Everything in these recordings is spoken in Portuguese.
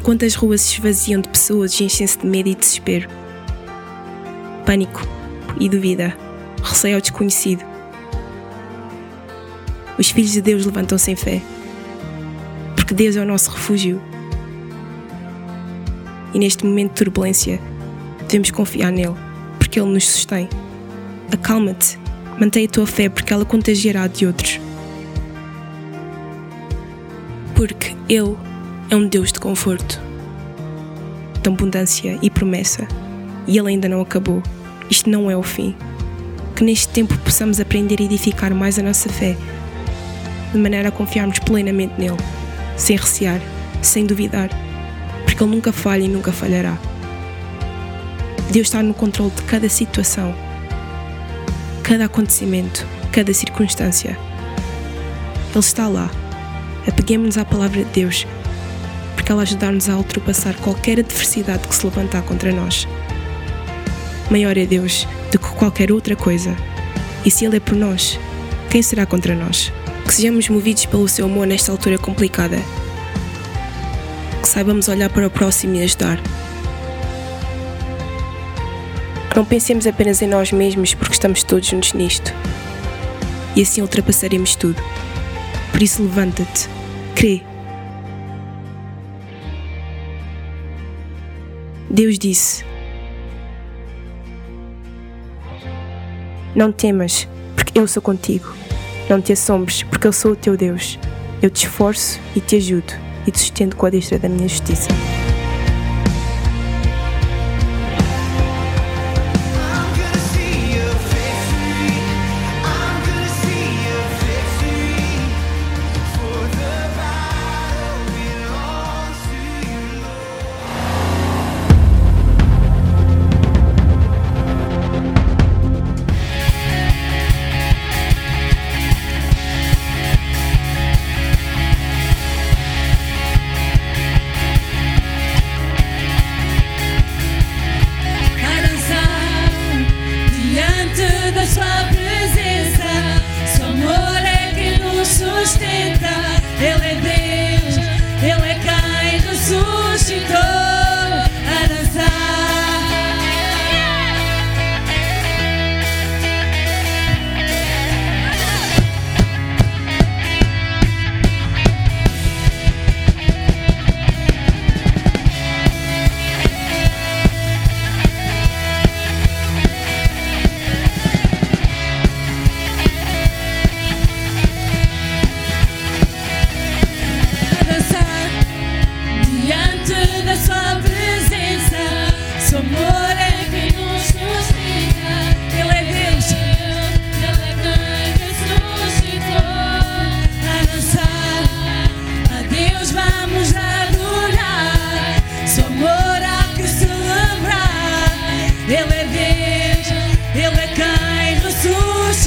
enquanto as ruas se esvaziam de pessoas e enchem-se de medo e desespero. Pânico e dúvida, receio ao desconhecido. Os filhos de Deus levantam-se em fé, porque Deus é o nosso refúgio. E neste momento de turbulência, devemos confiar nele, porque ele nos sustém. Acalma-te, mantém a tua fé, porque ela contagiará de outros. Porque ele é um Deus de conforto, de abundância e promessa, e Ele ainda não acabou. Isto não é o fim. Que neste tempo possamos aprender a edificar mais a nossa fé, de maneira a confiarmos plenamente nele, sem recear, sem duvidar, porque Ele nunca falha e nunca falhará. Deus está no controle de cada situação, cada acontecimento, cada circunstância. Ele está lá. Apeguemos-nos à palavra de Deus porque ela ajudar-nos a ultrapassar qualquer adversidade que se levantar contra nós. Maior é Deus do que qualquer outra coisa, e se Ele é por nós, quem será contra nós? Que sejamos movidos pelo seu amor nesta altura complicada. Que saibamos olhar para o próximo e ajudar. Que não pensemos apenas em nós mesmos porque estamos todos juntos nisto. E assim ultrapassaremos tudo. Por isso, levanta-te, crê Deus disse: Não temas, porque eu sou contigo. Não te assombres, porque eu sou o teu Deus. Eu te esforço e te ajudo e te sustento com a destra da minha justiça.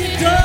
to go.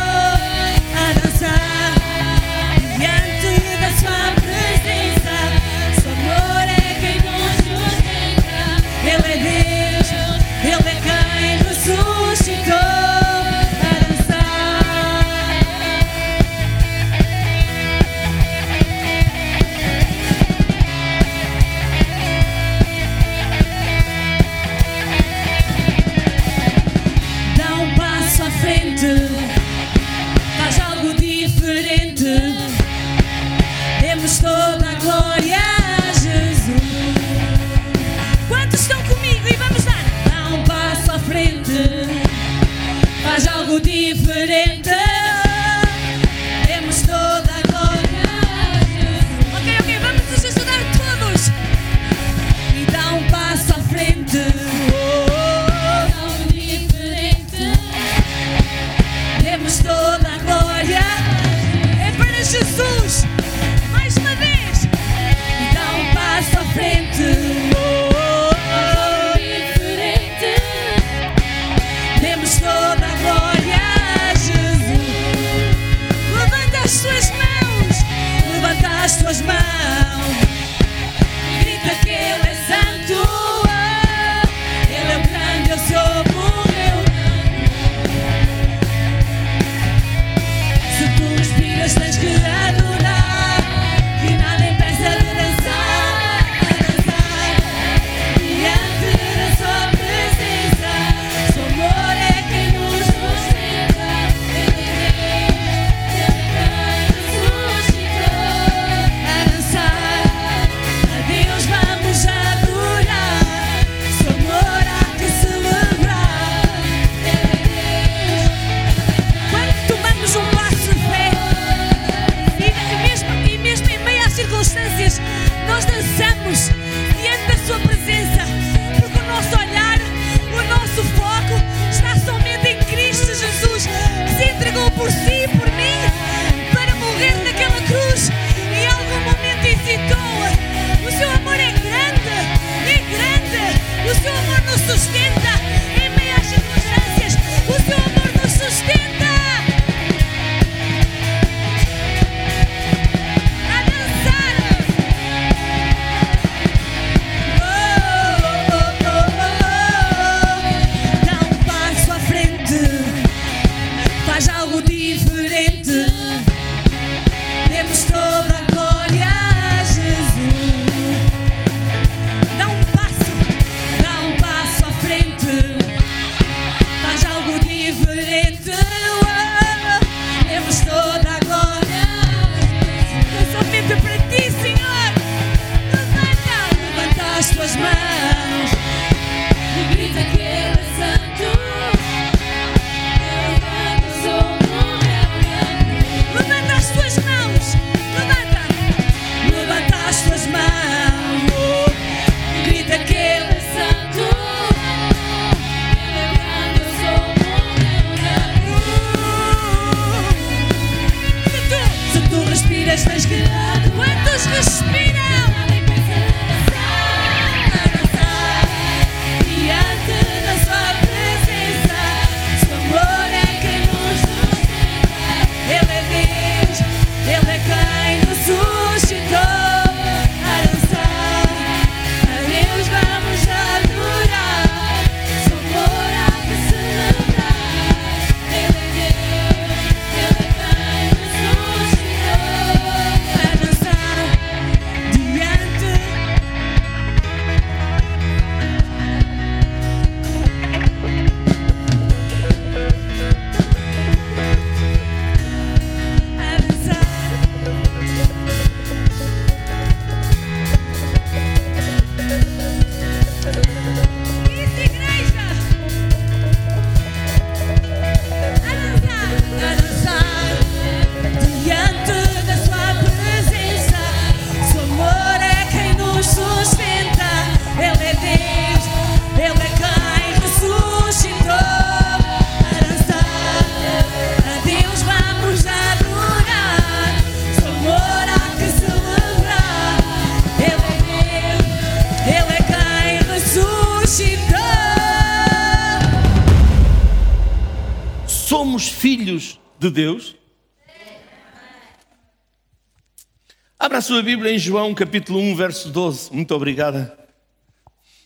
Sua Bíblia em João capítulo 1, verso 12. Muito obrigada.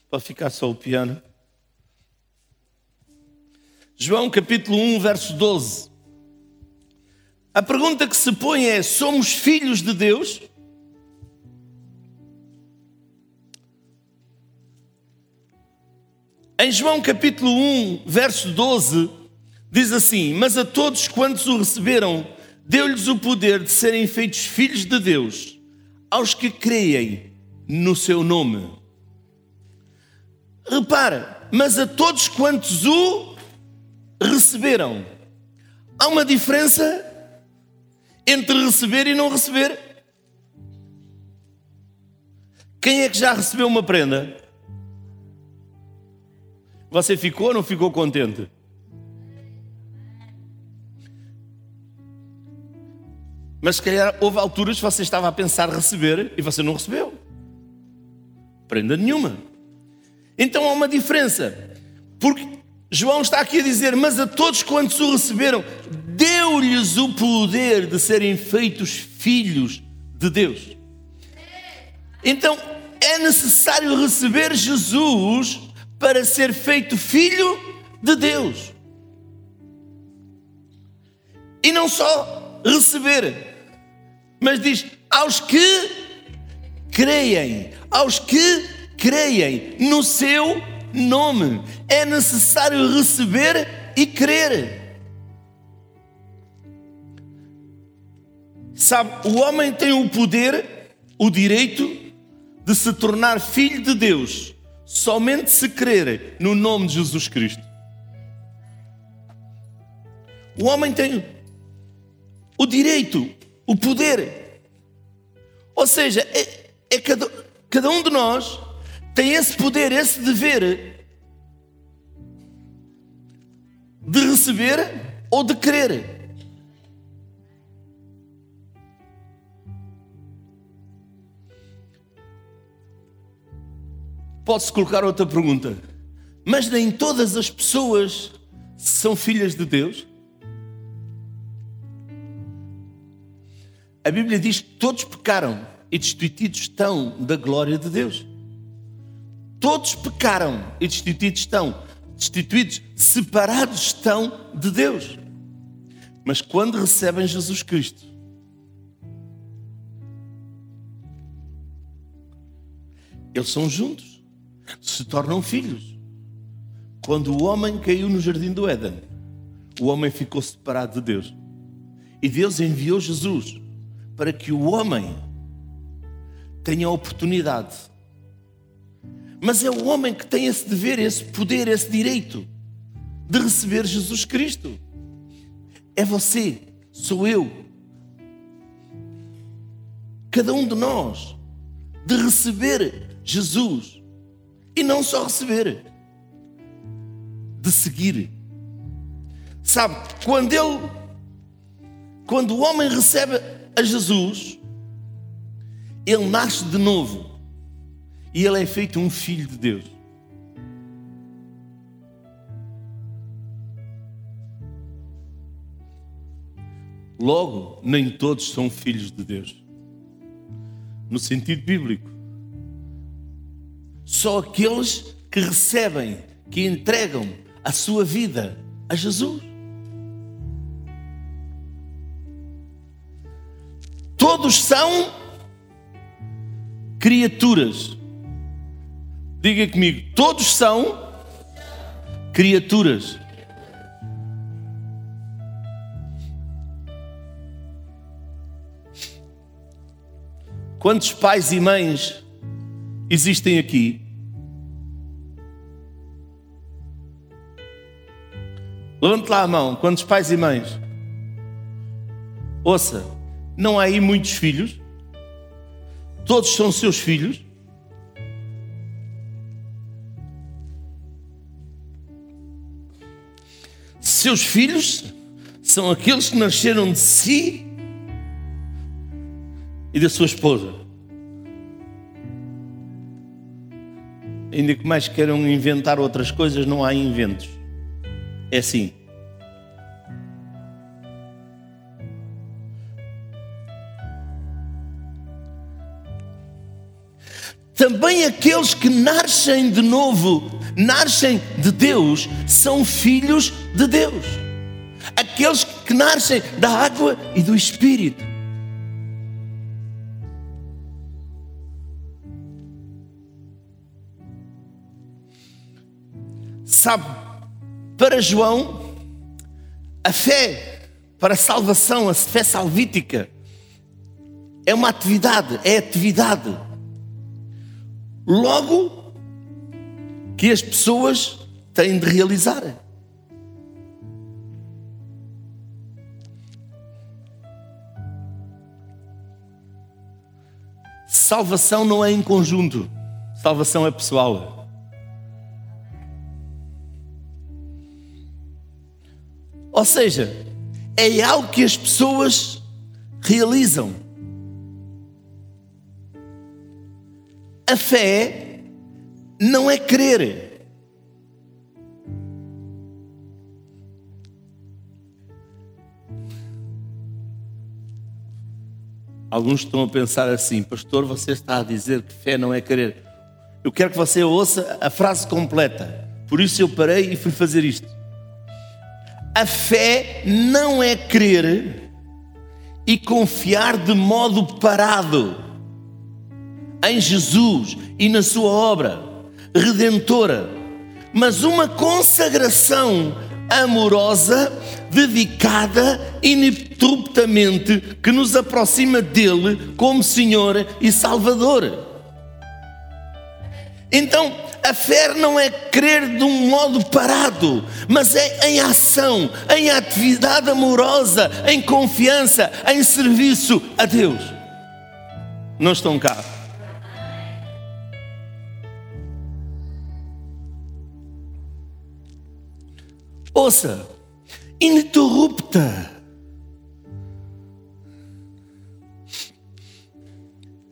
Pode ficar só o piano. João capítulo 1, verso 12. A pergunta que se põe é: somos filhos de Deus? Em João capítulo 1, verso 12, diz assim: Mas a todos quantos o receberam, deu-lhes o poder de serem feitos filhos de Deus, aos que creem no seu nome. Repara, mas a todos quantos o receberam. Há uma diferença entre receber e não receber. Quem é que já recebeu uma prenda? Você ficou ou não ficou contente? Mas se calhar houve alturas que você estava a pensar receber e você não recebeu. Prenda nenhuma. Então há uma diferença. Porque João está aqui a dizer: Mas a todos quantos o receberam, deu-lhes o poder de serem feitos filhos de Deus. Então é necessário receber Jesus para ser feito filho de Deus. E não só receber, mas diz aos que creem, aos que creem no seu nome. É necessário receber e crer. Sabe, o homem tem o poder, o direito de se tornar filho de Deus somente se crer no nome de Jesus Cristo. O homem tem o direito, o poder. Ou seja, é, é cada, cada um de nós tem esse poder, esse dever de receber ou de crer. Pode-se colocar outra pergunta. Mas nem todas as pessoas são filhas de Deus? A Bíblia diz que todos pecaram e destituídos estão da glória de Deus. Todos pecaram e destituídos estão, destituídos, separados estão de Deus. Mas quando recebem Jesus Cristo, eles são juntos, se tornam filhos. Quando o homem caiu no jardim do Éden, o homem ficou separado de Deus. E Deus enviou Jesus para que o homem tenha a oportunidade. Mas é o homem que tem esse dever, esse poder, esse direito de receber Jesus Cristo. É você, sou eu. Cada um de nós de receber Jesus e não só receber, de seguir. Sabe, quando ele quando o homem recebe a Jesus, ele nasce de novo e ele é feito um filho de Deus. Logo, nem todos são filhos de Deus. No sentido bíblico. Só aqueles que recebem, que entregam a sua vida a Jesus. Todos são criaturas. Diga comigo, todos são criaturas. Quantos pais e mães existem aqui? Levante lá a mão. Quantos pais e mães? Ouça, não há aí muitos filhos? Todos são seus filhos? Seus filhos são aqueles que nasceram de si e da sua esposa. Ainda que mais queiram inventar outras coisas, não há inventos. É assim. Também aqueles que nascem de novo, nascem de Deus, são filhos de Deus. Aqueles que nascem da água e do Espírito. Sabe, para João, a fé para a salvação, a fé salvítica, é uma atividade, é atividade. Logo, que as pessoas têm de realizar. Salvação não é em conjunto, salvação é pessoal. Ou seja, é algo que as pessoas realizam. A fé não é crer. Alguns estão a pensar assim, pastor, você está a dizer que fé não é crer. Eu quero que você ouça a frase completa. Por isso eu parei e fui fazer isto. A fé não é crer e confiar de modo parado em Jesus e na sua obra redentora, mas uma consagração amorosa, dedicada ininterruptamente, que nos aproxima dele como Senhor e Salvador. Então, a fé não é crer de um modo parado, mas é em ação, em atividade amorosa, em confiança, em serviço a Deus. Não estão cá. Ouça, ininterrupta.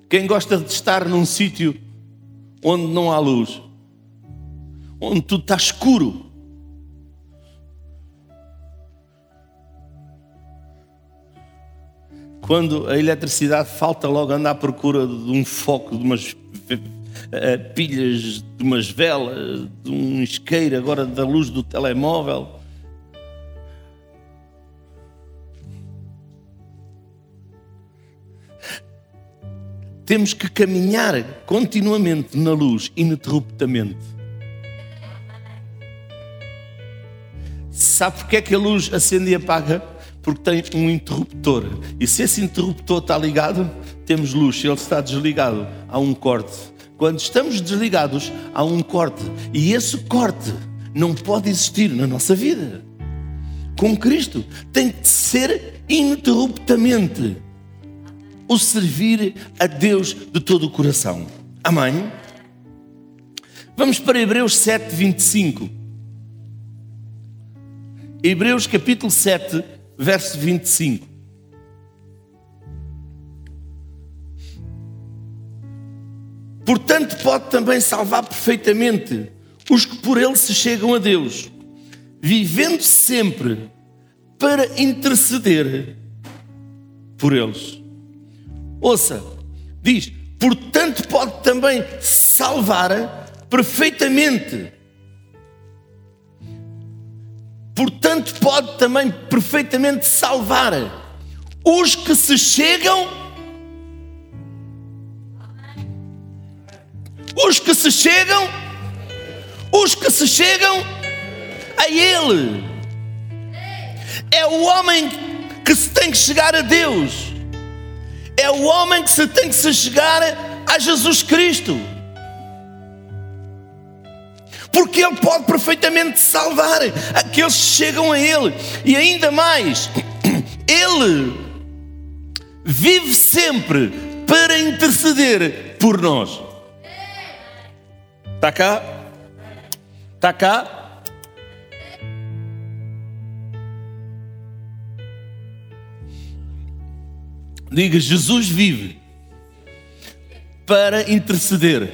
Quem gosta de estar num sítio onde não há luz, onde tudo está escuro, quando a eletricidade falta, logo anda à procura de um foco, de umas eh, pilhas, de umas velas, de um isqueiro, agora da luz do telemóvel. Temos que caminhar continuamente na luz, ininterruptamente. Sabe porque é que a luz acende e apaga? Porque tem um interruptor. E se esse interruptor está ligado, temos luz. Se ele está desligado, há um corte. Quando estamos desligados, há um corte. E esse corte não pode existir na nossa vida. Com Cristo, tem que ser ininterruptamente o servir a Deus de todo o coração. Amém? Vamos para Hebreus 7, 25. Hebreus capítulo 7, verso 25. Portanto, pode também salvar perfeitamente os que por ele se chegam a Deus, vivendo sempre para interceder por eles. Ouça, diz: portanto, pode também salvar perfeitamente. Portanto, pode também perfeitamente salvar os que se chegam. Os que se chegam. Os que se chegam a Ele. É o homem que se tem que chegar a Deus. É o homem que se tem que se chegar a Jesus Cristo. Porque Ele pode perfeitamente salvar aqueles que chegam a Ele. E ainda mais, Ele vive sempre para interceder por nós. Está cá? Está cá? Diga, Jesus vive para interceder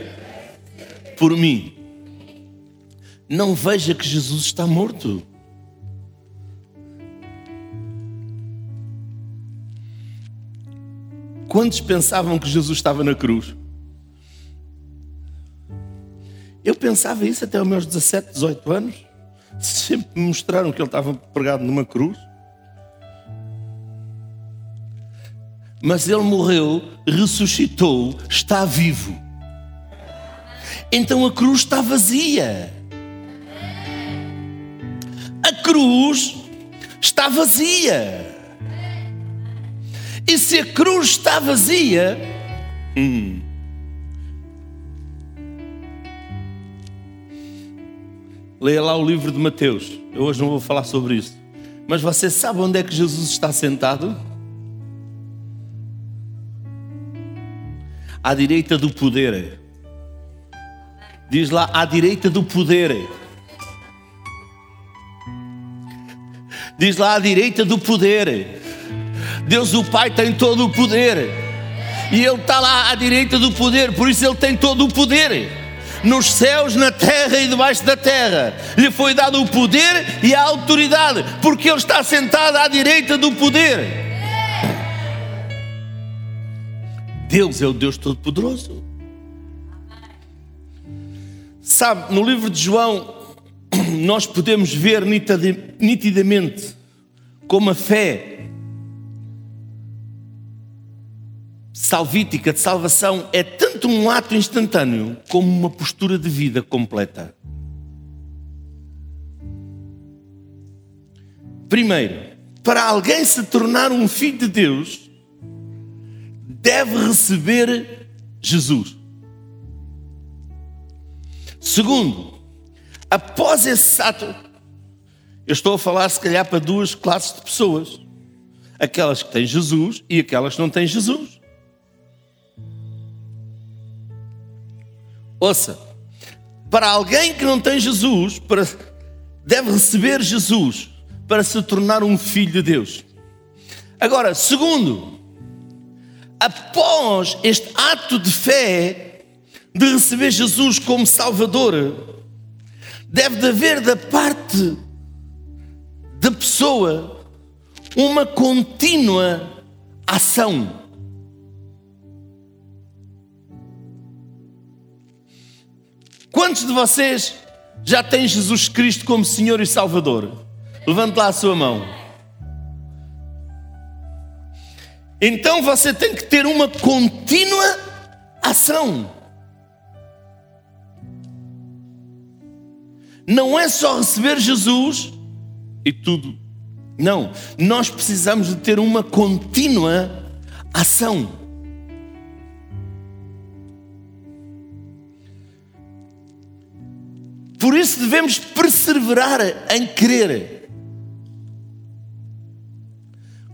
por mim. Não veja que Jesus está morto. Quantos pensavam que Jesus estava na cruz? Eu pensava isso até os meus 17, 18 anos. Sempre me mostraram que ele estava pregado numa cruz. Mas ele morreu, ressuscitou, está vivo. Então a cruz está vazia. A cruz está vazia. E se a cruz está vazia, hum, leia lá o livro de Mateus. Eu hoje não vou falar sobre isso. Mas você sabe onde é que Jesus está sentado? À direita do poder. Diz lá, à direita do poder. Diz lá, à direita do poder. Deus o Pai tem todo o poder. E Ele está lá à direita do poder, por isso Ele tem todo o poder. Nos céus, na terra e debaixo da terra. Lhe foi dado o poder e a autoridade, porque Ele está sentado à direita do poder. Deus é o Deus Todo-Poderoso. Sabe, no livro de João, nós podemos ver nitidamente como a fé salvítica de salvação é tanto um ato instantâneo como uma postura de vida completa. Primeiro, para alguém se tornar um filho de Deus, deve receber Jesus. Segundo, após esse ato, eu estou a falar se calhar para duas classes de pessoas: aquelas que têm Jesus e aquelas que não têm Jesus. Ouça, para alguém que não tem Jesus, para, deve receber Jesus para se tornar um filho de Deus. Agora, segundo, após este ato de fé de receber Jesus como Salvador, deve de haver da parte da pessoa uma contínua ação. Quantos de vocês já têm Jesus Cristo como Senhor e Salvador? Levante lá a sua mão. Então você tem que ter uma contínua ação. Não é só receber Jesus e tudo. Não, nós precisamos de ter uma contínua ação. Por isso devemos perseverar em querer.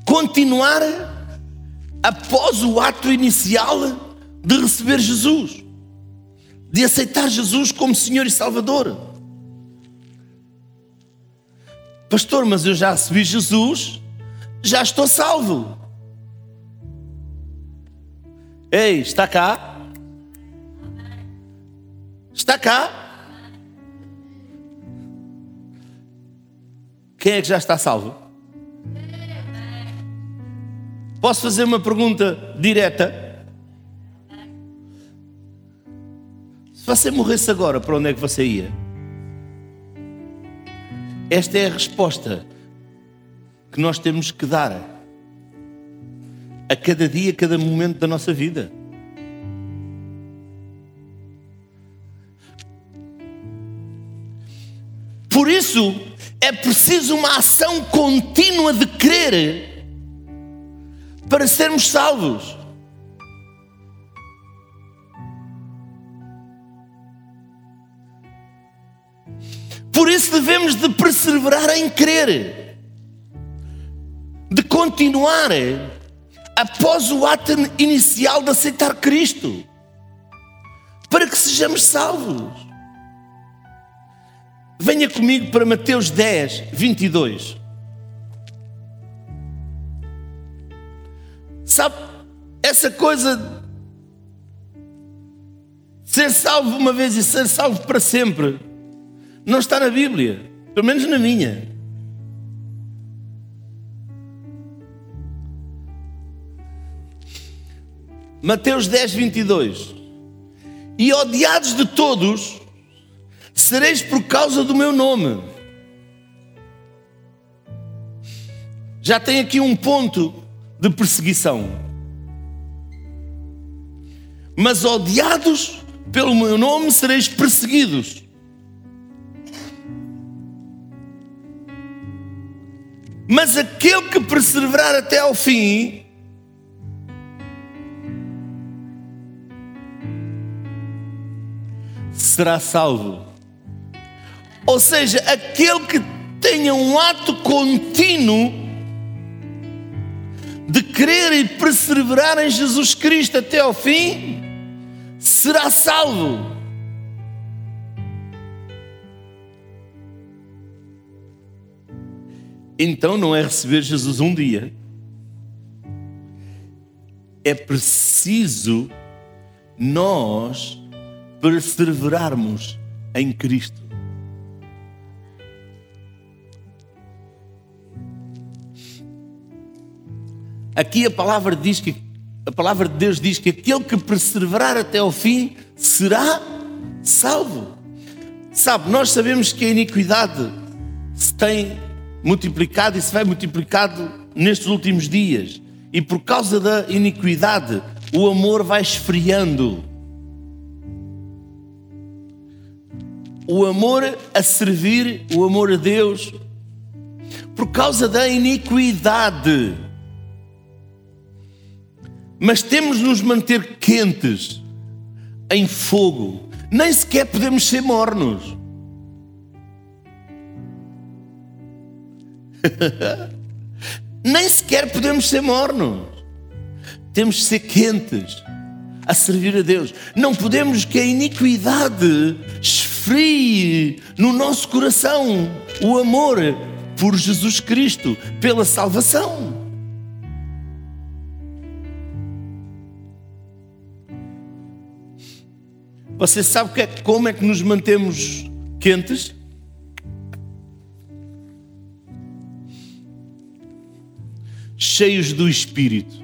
Continuar após o ato inicial de receber Jesus, de aceitar Jesus como Senhor e Salvador. Pastor, mas eu já recebi Jesus, já estou salvo. Ei, está cá? Está cá. Quem é que já está salvo? Posso fazer uma pergunta direta? Se você morresse agora, para onde é que você ia? Esta é a resposta que nós temos que dar a cada dia, a cada momento da nossa vida. Por isso, é preciso uma ação contínua de crer para sermos salvos. Por isso devemos de perseverar em crer, de continuar após o ato inicial de aceitar Cristo, para que sejamos salvos. Venha comigo para Mateus 10, 22. Sabe, essa coisa ser salvo uma vez e ser salvo para sempre não está na Bíblia, pelo menos na minha. Mateus 10, 22. E odiados de todos, sereis por causa do meu nome. Já tem aqui um ponto de perseguição. Mas odiados pelo meu nome sereis perseguidos. Mas aquele que perseverar até ao fim, será salvo. Ou seja, aquele que tenha um ato contínuo de crer e perseverar em Jesus Cristo até ao fim, será salvo. Então não é receber Jesus um dia. É preciso nós perseverarmos em Cristo. Aqui a palavra diz que a palavra de Deus diz que aquele que perseverar até ao fim será salvo. Sabe, nós sabemos que a iniquidade se tem multiplicado e se vai multiplicado nestes últimos dias. E por causa da iniquidade, o amor vai esfriando. O amor a servir, o amor a Deus, por causa da iniquidade. Mas temos de nos manter quentes, em fogo. Nem sequer podemos ser mornos. Nem sequer podemos ser mornos. Temos de ser quentes a servir a Deus. Não podemos que a iniquidade esfrie no nosso coração o amor por Jesus Cristo, pela salvação. Você sabe que é, como é que nos mantemos quentes? cheios do Espírito.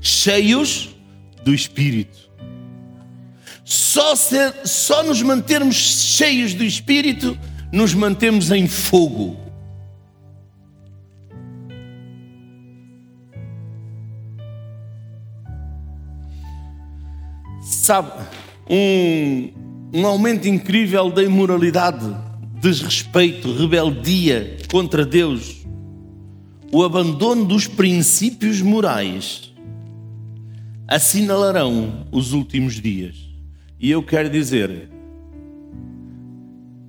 Cheios do Espírito. Só, ser, só nos mantermos cheios do Espírito, nos mantemos em fogo. Sabe, um, um aumento incrível da imoralidade, desrespeito, rebeldia contra Deus, o abandono dos princípios morais assinalarão os últimos dias. E eu quero dizer,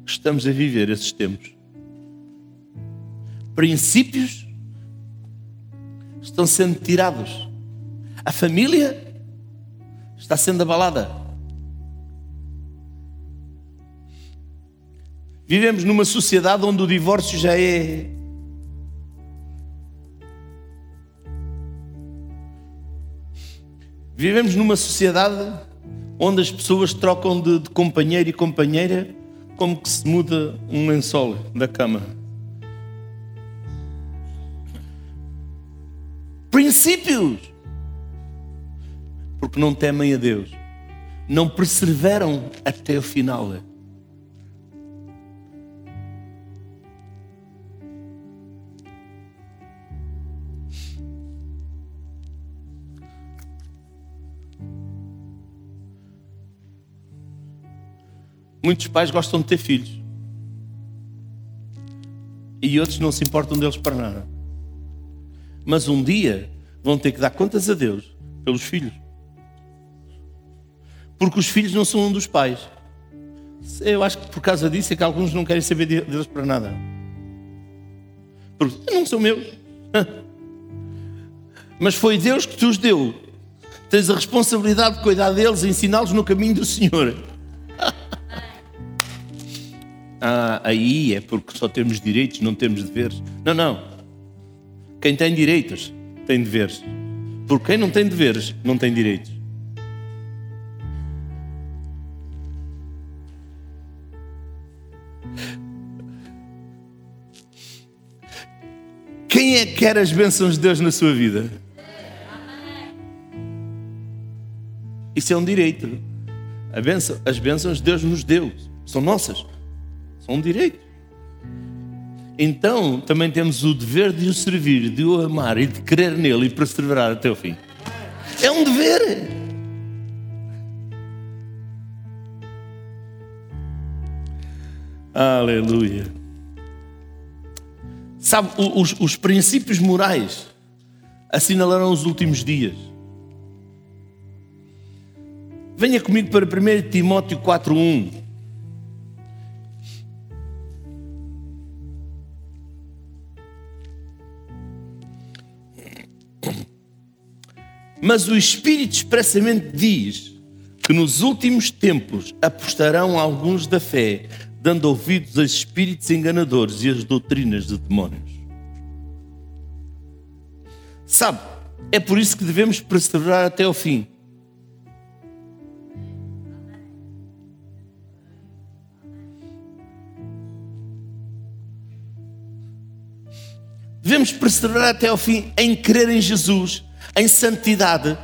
estamos a viver esses tempos. Princípios estão sendo tirados. A família está sendo abalada. Vivemos numa sociedade onde o divórcio já é Vivemos numa sociedade onde as pessoas trocam de, de companheiro e companheira como que se muda um lençol da cama. Princípios. Porque não temem a Deus. Não perseveram até o final. Muitos pais gostam de ter filhos. E outros não se importam deles para nada. Mas um dia vão ter que dar contas a Deus pelos filhos. Porque os filhos não são um dos pais. Eu acho que por causa disso é que alguns não querem saber de- deles para nada. Porque não são meus. Mas foi Deus que te os deu. Tens a responsabilidade de cuidar deles e ensiná-los no caminho do Senhor. Ah, aí é porque só temos direitos, não temos deveres. Não, não. Quem tem direitos tem deveres. Porque quem não tem deveres não tem direitos. Quer as bênçãos de Deus na sua vida? Isso é um direito. A bênção- as bênçãos Deus nos deu, são nossas, são um direito. Então também temos o dever de o servir, de o amar e de crer nele e perseverar até o fim. É um dever. Aleluia. Sabe, os, os princípios morais assinalarão os últimos dias. Venha comigo para 1 Timóteo 4.1. Mas o Espírito expressamente diz que nos últimos tempos apostarão alguns da fé, dando ouvidos a espíritos enganadores e às doutrinas de demónios. Sabe, é por isso que devemos perseverar até ao fim. Devemos perseverar até ao fim em crer em Jesus, em santidade.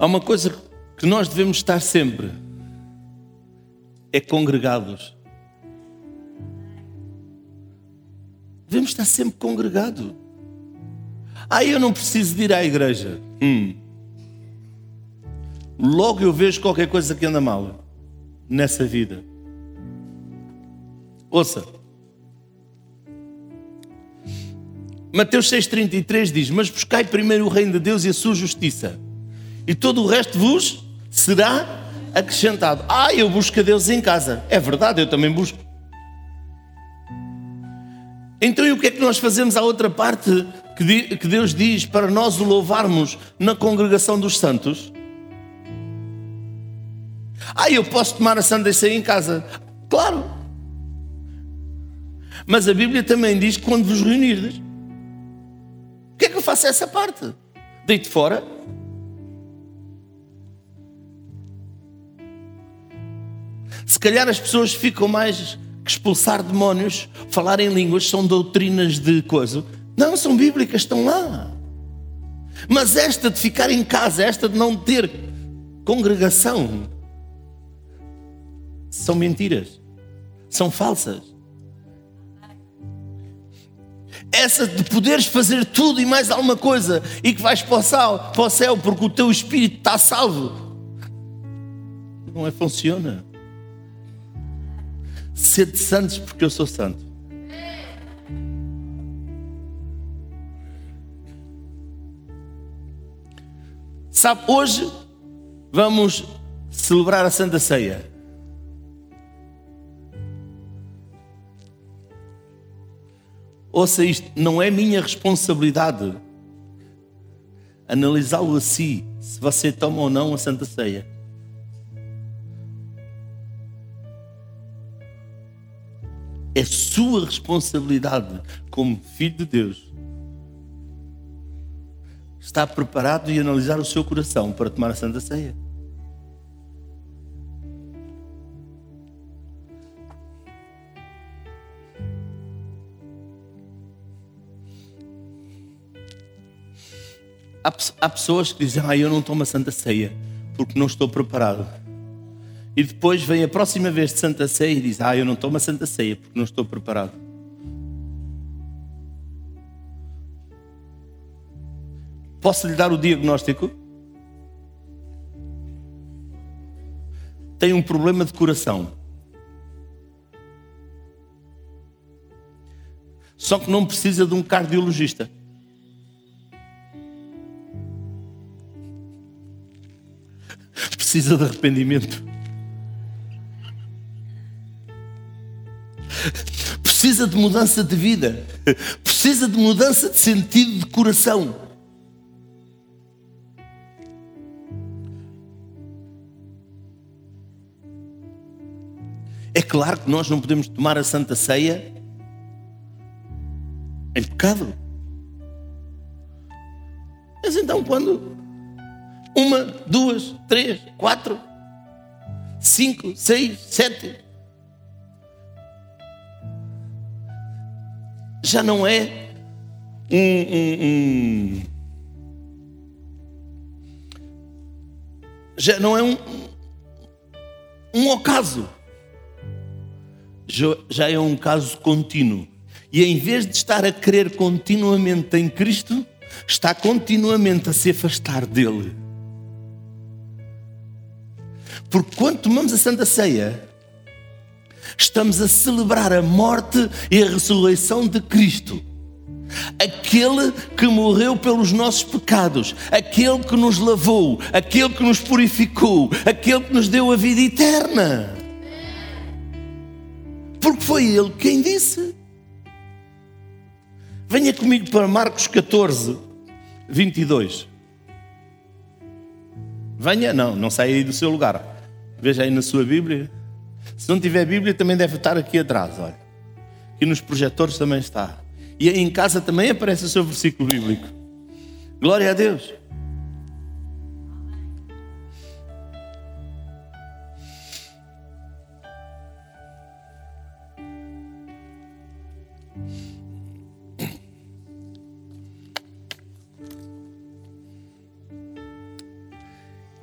Há uma coisa que nós devemos estar sempre: é congregados. Devemos estar sempre congregados. Ah, eu não preciso de ir à igreja. Hum. Logo eu vejo qualquer coisa que anda mal nessa vida. Ouça. Mateus 6,33 diz: Mas buscai primeiro o reino de Deus e a sua justiça, e todo o resto vos será acrescentado. Ah, eu busco a Deus em casa. É verdade, eu também busco. Então, e o que é que nós fazemos à outra parte que, Deus diz para nós o louvarmos na congregação dos santos? Ah, eu posso tomar a Santa Ceia em casa. Claro. Mas a Bíblia também diz que quando vos reunirdes, o que é que eu faço a essa parte? Deito fora? Calhar as pessoas ficam mais que expulsar demónios, falar em línguas, são doutrinas de coisa. Não, são bíblicas, estão lá. Mas esta de ficar em casa, esta de não ter congregação, são mentiras, são falsas. Essa de poderes fazer tudo e mais alguma coisa e que vais para o o céu porque o teu espírito está salvo, não é funciona. Sede santos porque eu sou santo. Sabe, hoje vamos celebrar a Santa Ceia. Ouça isto, não é minha responsabilidade analisá-lo assim, se você toma ou não a Santa Ceia. Sua responsabilidade como filho de Deus estar preparado e analisar o seu coração para tomar a Santa Ceia. Há pessoas que dizem, ah, eu não tomo a Santa Ceia porque não estou preparado. E depois vem a próxima vez de Santa Ceia e diz, ah, eu não tomo a Santa Ceia porque não estou preparado. Posso lhe dar o diagnóstico? Tem um problema de coração. Só que não precisa de um cardiologista. Precisa de arrependimento. Precisa de mudança de vida. Precisa de mudança de sentido de coração. É claro que nós não podemos tomar a Santa Ceia em pecado. Mas então quando uma, duas, três, quatro, cinco, seis, sete, já não é um, um- um- já não é um, um ocaso já- é um caso contínuo. E em vez de estar a crer continuamente em Cristo, está continuamente a se afastar dele. Porque quando tomamos a Santa Ceia, estamos a celebrar a morte e a ressurreição de Cristo. Aquele que morreu pelos nossos pecados, aquele que nos lavou, aquele que nos purificou, aquele que nos deu a vida eterna. Porque foi ele quem disse. Venha comigo para Marcos 14, 22. Venha, não, não saia aí do seu lugar. Veja aí na sua Bíblia. Se não tiver Bíblia, também deve estar aqui atrás, olha. Aqui nos projetores também está. E em casa também aparece o seu versículo bíblico. Glória a Deus.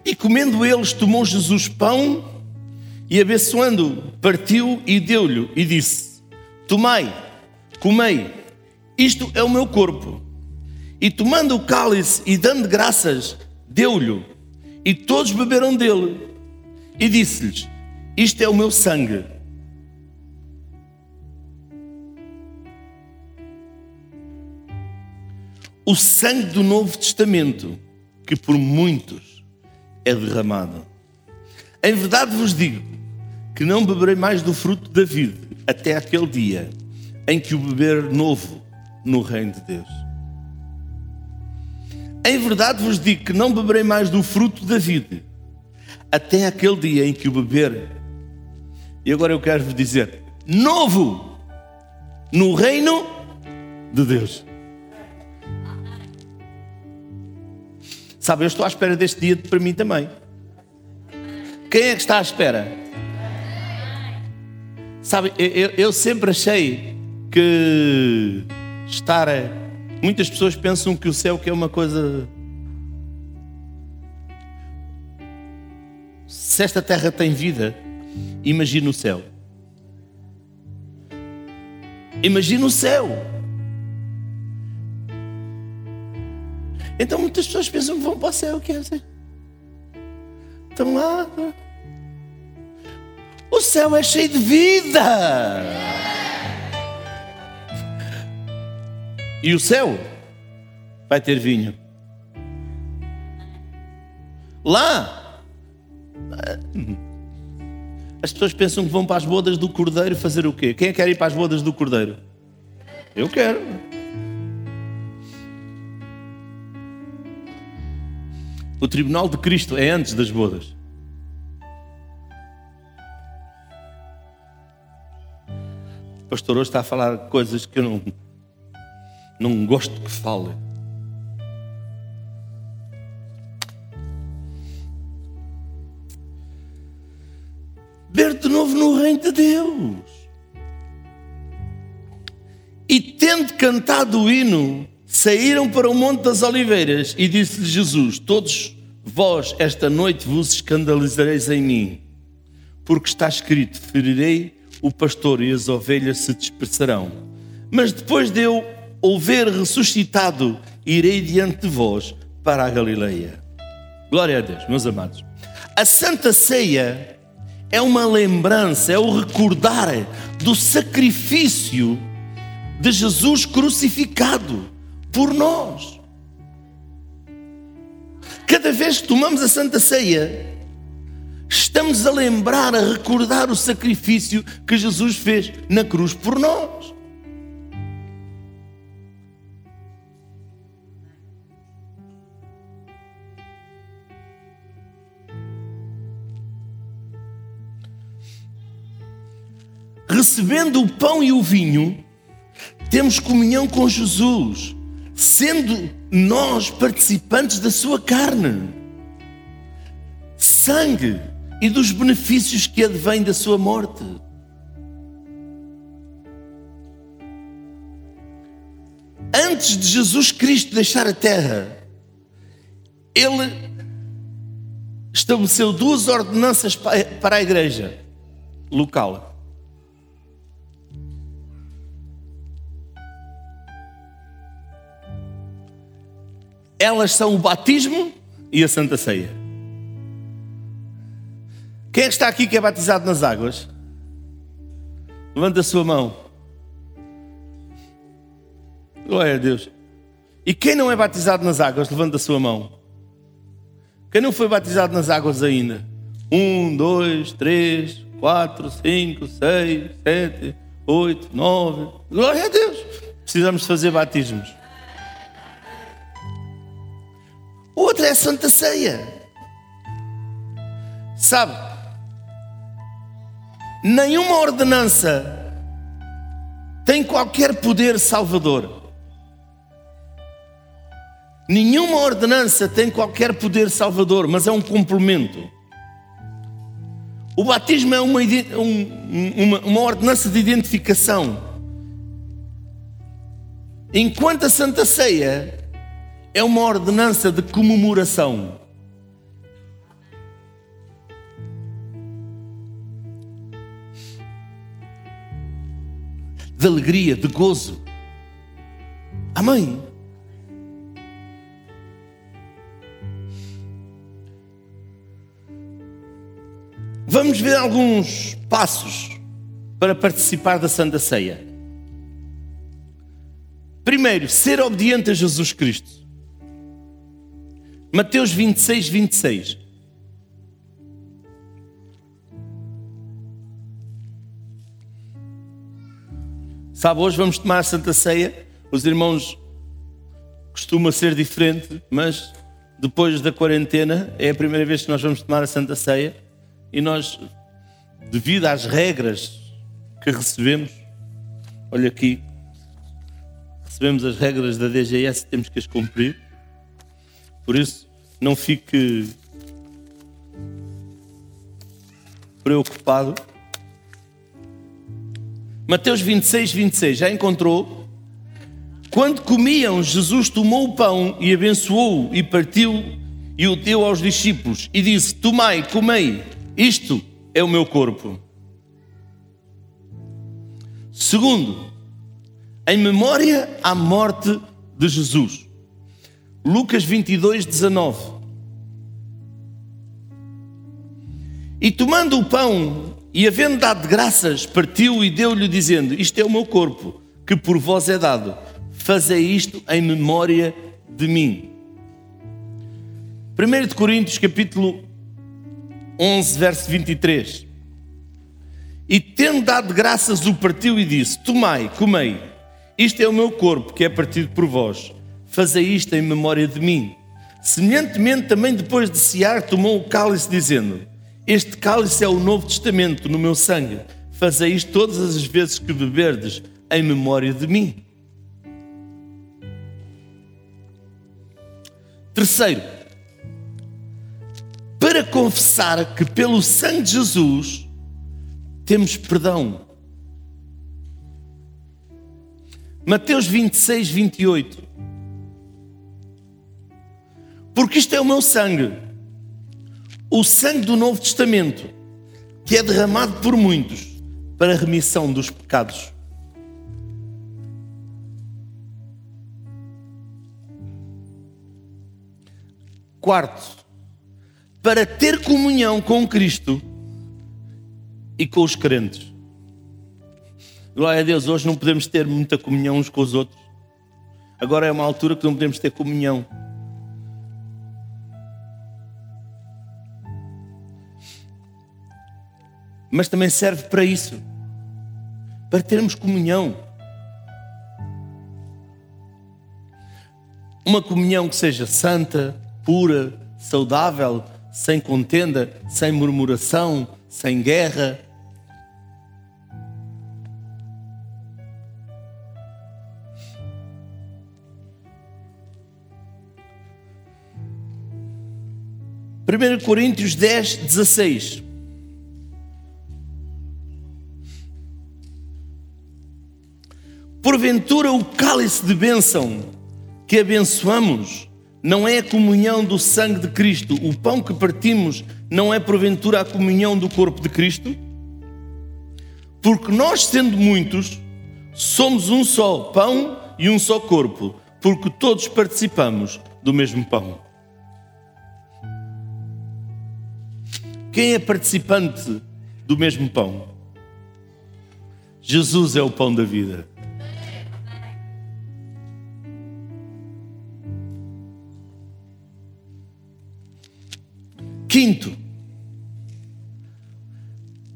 E comendo eles, tomou Jesus pão e abençoando, partiu e deu-lhe e disse: Tomai, comei, isto é o meu corpo. E tomando o cálice e dando graças, deu-lhe, e todos beberam dele. E disse-lhes: Isto é o meu sangue. O sangue do Novo Testamento, que por muitos é derramado. Em verdade vos digo que não beberei mais do fruto da vida até aquele dia em que o beber novo no reino de Deus. Em verdade vos digo que não beberei mais do fruto da vida até aquele dia em que o beber. E agora eu quero vos dizer: novo no reino de Deus. Sabe, eu estou à espera deste dia para mim também. Quem é que está à espera? Sabe, eu, eu- sempre achei que estar. Muitas pessoas pensam que o céu que é uma coisa. Se esta terra tem vida, imagina o céu. Imagina o céu. Então muitas pessoas pensam que vão para o céu, quer dizer. Estão lá. O céu é cheio de vida. E o céu vai ter vinho. Lá. As pessoas pensam que vão para as bodas do Cordeiro fazer o quê? Quem é que quer ir para as bodas do Cordeiro? Eu quero. O tribunal de Cristo é antes das bodas. O pastor hoje está a falar coisas que eu não, não gosto que fale. Ver de novo no reino de Deus. E tendo cantado o hino, saíram para o Monte das Oliveiras e disse-lhe Jesus: Todos vós esta noite vos escandalizareis em mim, porque está escrito: Ferirei o pastor e as ovelhas se dispersarão. Mas depois de eu houver ressuscitado, irei diante de vós para a Galileia. Glória a Deus, meus amados. A Santa Ceia é uma lembrança, é o recordar do sacrifício de Jesus crucificado por nós. Cada vez que tomamos a Santa Ceia, estamos a lembrar, a recordar o sacrifício que Jesus fez na cruz por nós. Recebendo o pão e o vinho, temos comunhão com Jesus, sendo nós participantes da sua carne, sangue e dos benefícios que advêm da sua morte. Antes de Jesus Cristo deixar a terra, ele estabeleceu duas ordenanças para a igreja local. Elas são o batismo e a Santa Ceia. Quem é que está aqui que é batizado nas águas? Levanta a sua mão. Glória a Deus. E quem não é batizado nas águas, levanta a sua mão. Quem não foi batizado nas águas ainda? Um, dois, três, quatro, cinco, seis, sete, oito, nove. Glória a Deus. Precisamos fazer batismos. Outra é a Santa Ceia. Sabe? Nenhuma ordenança tem qualquer poder salvador. Nenhuma ordenança tem qualquer poder salvador, mas é um complemento. O batismo é uma, um, uma, uma ordenança de identificação. Enquanto a Santa Ceia é uma ordenança de comemoração. De alegria, de gozo. Amém. Vamos ver alguns passos para participar da Santa Ceia. Primeiro, ser obediente a Jesus Cristo. Mateus 26, 26. Sabe, hoje vamos tomar a Santa Ceia. Os irmãos costuma ser diferente, mas depois da quarentena é a primeira vez que nós vamos tomar a Santa Ceia e nós, devido às regras que recebemos, olha aqui, recebemos as regras da DGS, temos que as cumprir. Por isso, não fique preocupado. Mateus 26, 26, já encontrou? Quando comiam, Jesus tomou o pão e abençoou e partiu e o deu aos discípulos e disse: Tomai, comei, isto é o meu corpo. Segundo, em memória à morte de Jesus. Lucas 22, 19. E tomando o pão e havendo dado graças, partiu e deu-lhe, dizendo: Isto é o meu corpo, que por vós é dado. Fazei isto em memória de mim. 1 Coríntios, capítulo 11, verso 23. E tendo dado graças, o partiu e disse: Tomai, comei, isto é o meu corpo, que é partido por vós fazei isto em memória de mim. Semelhantemente, também depois de cear, tomou o cálice, dizendo: Este cálice é o novo testamento no meu sangue. Fazei isto todas as vezes que beberdes em memória de mim. Terceiro, para confessar que pelo sangue de Jesus temos perdão. Mateus 26, 28. Porque isto é o meu sangue, o sangue do Novo Testamento, que é derramado por muitos para a remissão dos pecados. Quarto, para ter comunhão com Cristo e com os crentes. Glória a Deus, hoje não podemos ter muita comunhão uns com os outros. Agora é uma altura que não podemos ter comunhão. Mas também serve para isso para termos comunhão. Uma comunhão que seja santa, pura, saudável, sem contenda, sem murmuração, sem guerra. Primeiro Coríntios 10, 16. Porventura o cálice de bênção que abençoamos não é a comunhão do sangue de Cristo, o pão que partimos não é porventura a comunhão do corpo de Cristo? Porque nós, sendo muitos, somos um só pão e um só corpo, porque todos participamos do mesmo pão. Quem é participante do mesmo pão? Jesus é o pão da vida. Quinto,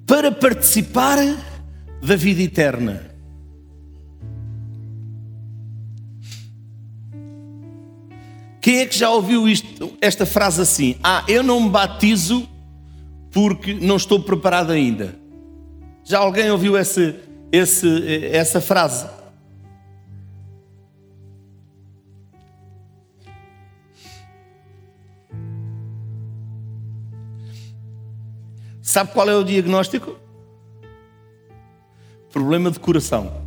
para participar da vida eterna. Quem é que já ouviu isto, esta frase assim? Ah, eu não me batizo porque não estou preparado ainda. Já alguém ouviu esse, esse, essa frase? Sabe qual é o diagnóstico? Problema de coração.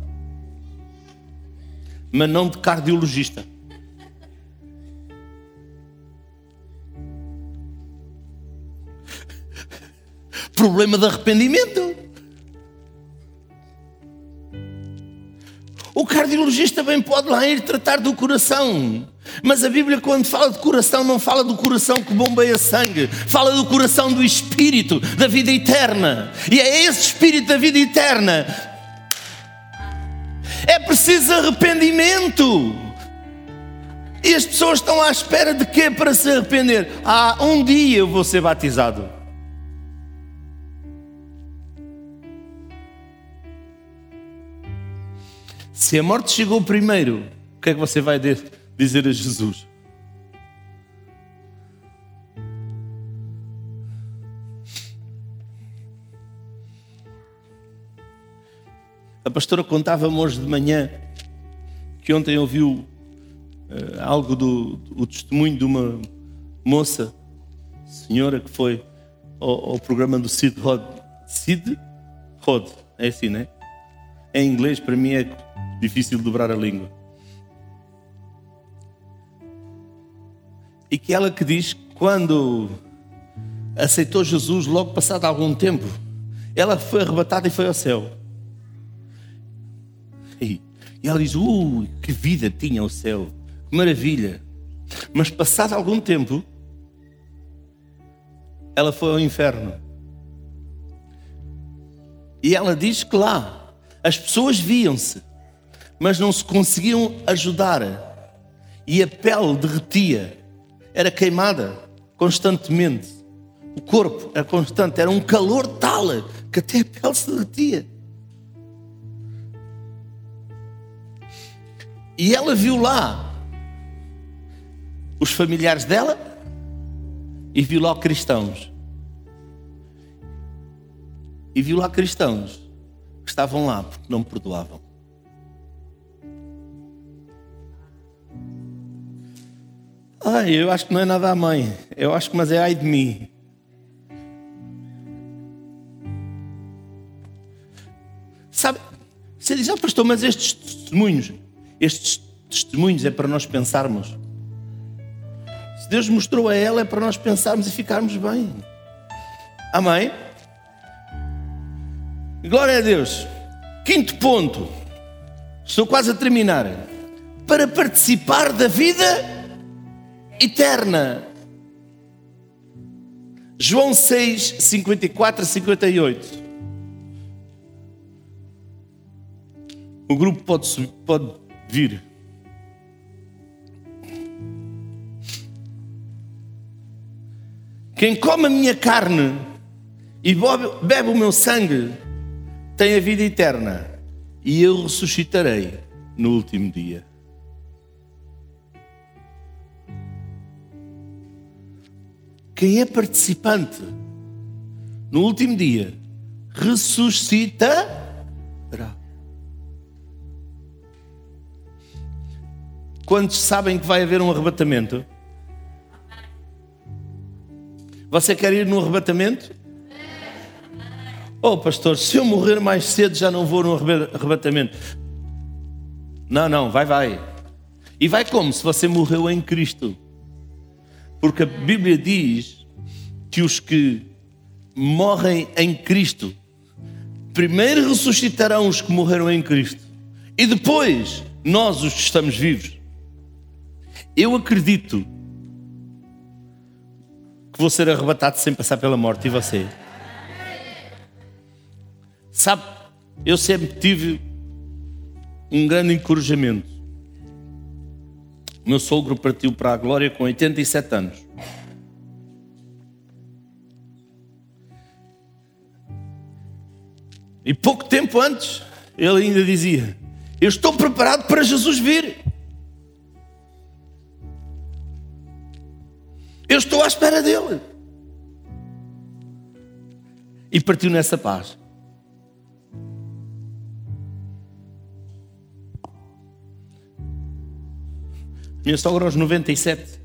Mas não de cardiologista. Problema de arrependimento. O cardiologista bem pode lá ir tratar do coração. Mas a Bíblia, quando fala de coração, não fala do coração que bombeia sangue, fala do coração do Espírito, da vida eterna. E é esse Espírito da vida eterna. É preciso arrependimento. E as pessoas estão à espera de quê para se arrepender? Ah, um dia eu vou ser batizado. Se a morte chegou primeiro, o que é que você vai dizer a Jesus? A pastora contava-me hoje de manhã que ontem ouviu uh, algo do, do testemunho de uma moça, senhora, que foi ao, ao programa do Sid Rod. Sid Rod, é assim, né? Em inglês, para mim, é difícil dobrar a língua. E que ela que diz quando aceitou Jesus, logo passado algum tempo, ela foi arrebatada e foi ao céu. E ela diz: Uh, que vida tinha o céu, que maravilha. Mas passado algum tempo, ela foi ao inferno. E ela diz que lá as pessoas viam-se, mas não se conseguiam ajudar. E a pele derretia, era queimada constantemente. O corpo era constante, era um calor tal que até a pele se derretia. E ela viu lá os familiares dela e viu lá cristãos. E viu lá cristãos que estavam lá porque não perdoavam. Ai, eu acho que não é nada a mãe. Eu acho que, mas é ai de mim. Sabe, você diz, ah, pastor, mas estes testemunhos, estes testemunhos é para nós pensarmos. Se Deus mostrou a ela, é para nós pensarmos e ficarmos bem. Amém? Glória a Deus. Quinto ponto. Estou quase a terminar. Para participar da vida eterna. João 6, 54 a 58. O grupo pode, subir, pode vir. Quem come a minha carne e bebe o meu sangue tem a vida eterna, e eu ressuscitarei no último dia. Quem é participante no último dia ressuscitará. Quantos sabem que vai haver um arrebatamento? Você quer ir no arrebatamento? Oh, pastor, se eu morrer mais cedo já não vou no arrebatamento. Não, não, vai, vai. E vai como? Se você morreu em Cristo. Porque a Bíblia diz que os que morrem em Cristo, primeiro ressuscitarão os que morreram em Cristo, e depois nós, os que estamos vivos. Eu acredito que vou ser arrebatado sem passar pela morte. E você? Sabe, eu sempre tive um grande encorajamento. Meu sogro partiu para a glória com 87 anos. E pouco tempo antes, ele ainda dizia: Eu estou preparado para Jesus vir. Eu estou à espera dele. E partiu nessa paz. Minha sogra aos 97.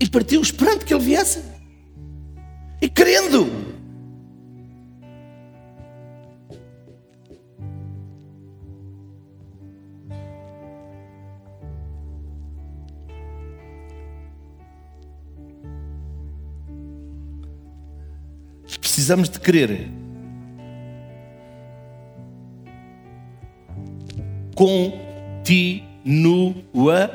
E partiu esperando que ele viesse. E crendo. precisamos de crer. Continua.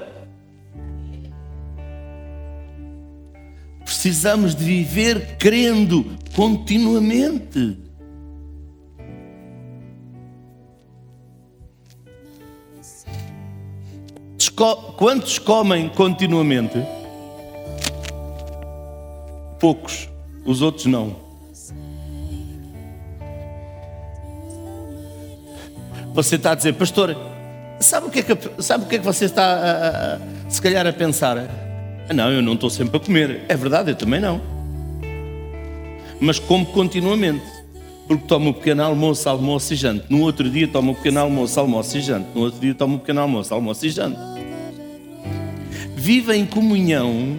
Precisamos de viver crendo continuamente. Quantos comem continuamente? Poucos, os outros não. Você está a dizer, pastor, sabe o que é que, sabe o que, é que você está, a, a, se calhar, a pensar? Ah, não, eu não estou sempre a comer. É verdade, eu também não. Mas como continuamente. Porque tomo um pequeno almoço, almoço e jante. No outro dia tomo um pequeno almoço, almoço e jante. No outro dia tomo um pequeno almoço, almoço e jante. Viva em comunhão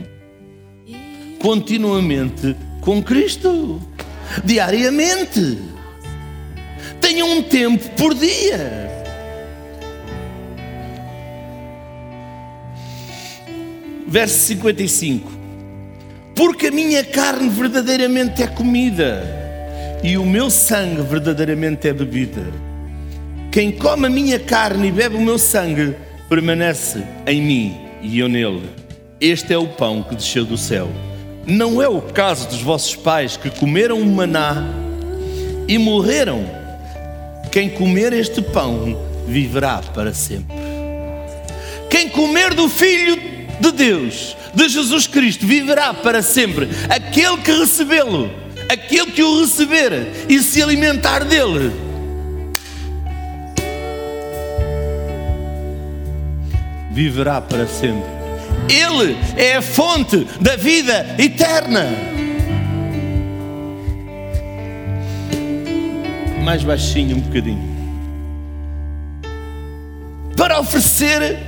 continuamente com Cristo. Diariamente tenha um tempo por dia. Verso 55. Porque a minha carne verdadeiramente é comida e o meu sangue verdadeiramente é bebida. Quem come a minha carne e bebe o meu sangue permanece em mim e eu nele. Este é o pão que desceu do céu. Não é o caso dos vossos pais que comeram o maná e morreram. Quem comer este pão viverá para sempre. Quem comer do Filho de Deus, de Jesus Cristo, viverá para sempre. Aquele que recebê-lo, aquele que o receber e se alimentar dele. Viverá para sempre. Ele é a fonte da vida eterna. mais baixinho um bocadinho. Para oferecer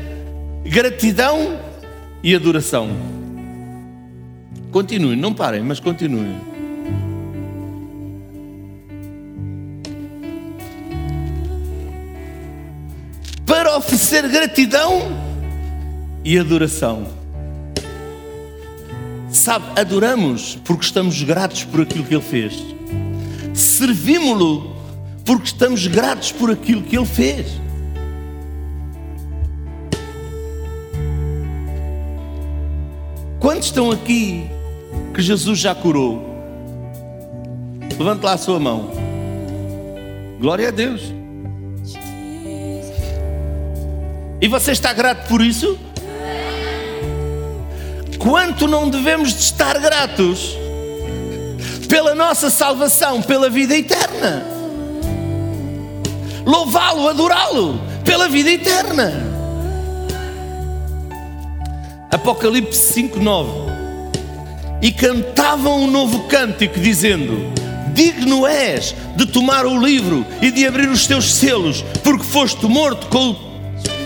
gratidão e adoração. Continuem, não parem, mas continuem. Para oferecer gratidão e adoração. Sabe, adoramos porque estamos gratos por aquilo que Ele fez. Servimos-lo porque estamos gratos por aquilo que Ele fez. Quantos estão aqui que Jesus já curou? Levante lá a sua mão. Glória a Deus. E você está grato por isso? Quanto não devemos de estar gratos pela nossa salvação, pela vida eterna? Louvá-lo, adorá-lo pela vida eterna. Apocalipse 5:9. E cantavam um novo cântico dizendo: Digno és de tomar o livro e de abrir os teus selos, porque foste morto com o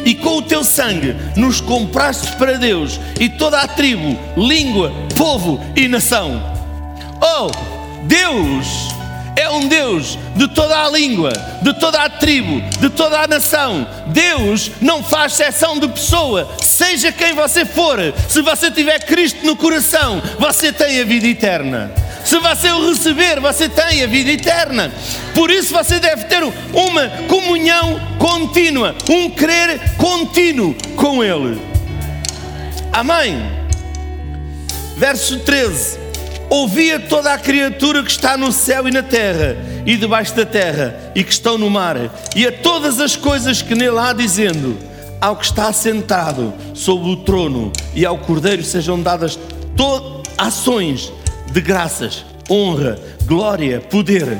e com o teu sangue nos compraste para Deus e toda a tribo, língua, povo e nação. Oh, Deus é um Deus de toda a língua, de toda a tribo, de toda a nação. Deus não faz exceção de pessoa, seja quem você for. Se você tiver Cristo no coração, você tem a vida eterna. Se você o receber, você tem a vida eterna. Por isso você deve ter uma comunhão contínua, um crer contínuo com Ele. Amém. Verso 13: Ouvia toda a criatura que está no céu e na terra, e debaixo da terra, e que estão no mar, e a todas as coisas que nele há, dizendo: Ao que está sentado sobre o trono e ao cordeiro sejam dadas ações de graças, honra, glória, poder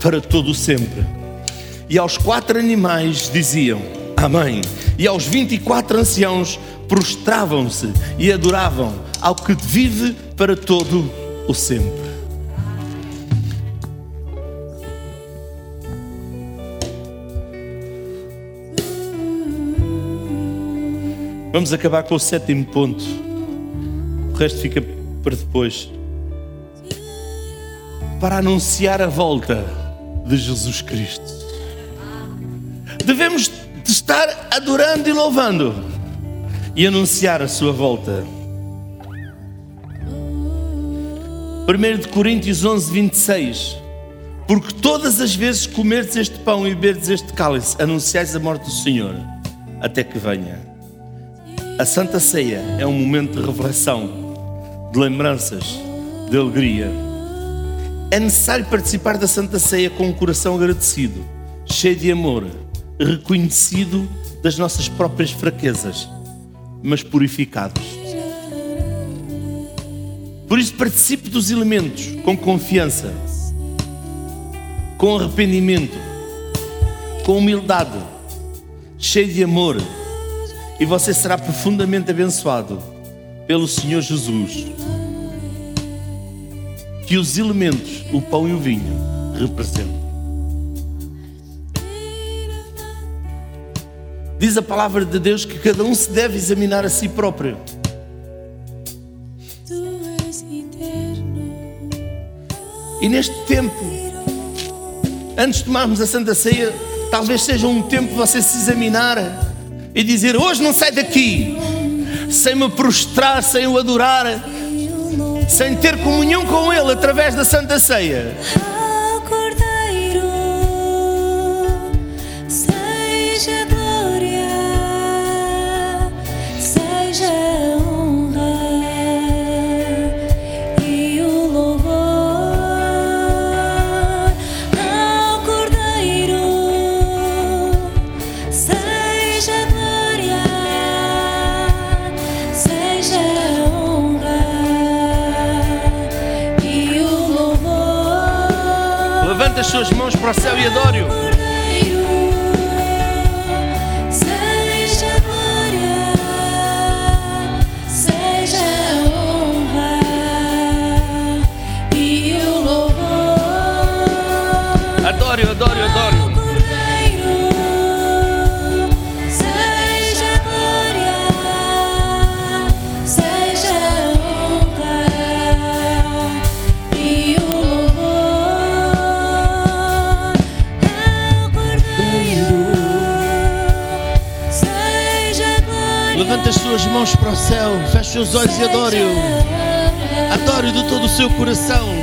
para todo sempre. E aos quatro animais diziam: Amém. E aos vinte e quatro anciãos prostravam-se e adoravam ao que vive para todo o sempre. Vamos acabar com o sétimo ponto. O resto fica para depois. Para anunciar a volta de Jesus Cristo. Devemos de estar adorando e louvando e anunciar a sua volta. 1 de Coríntios 11, 26 Porque todas as vezes que comerdes este pão e beberdes este cálice Anunciais a morte do Senhor Até que venha. A Santa Ceia é um momento de reflexão De lembranças, de alegria. É necessário participar da Santa Ceia com um coração agradecido Cheio de amor Reconhecido das nossas próprias fraquezas Mas purificados por isso, participe dos elementos com confiança, com arrependimento, com humildade, cheio de amor, e você será profundamente abençoado pelo Senhor Jesus. Que os elementos, o pão e o vinho, representam. Diz a palavra de Deus que cada um se deve examinar a si próprio. E neste tempo, antes de tomarmos a Santa Ceia, talvez seja um tempo você se examinar e dizer: Hoje não sai daqui, sem me prostrar, sem o adorar, sem ter comunhão com Ele através da Santa Ceia. As suas mãos para o céu e adore-o. Mãos para o céu, feche os olhos e adore-o. Adore-o de todo o seu coração.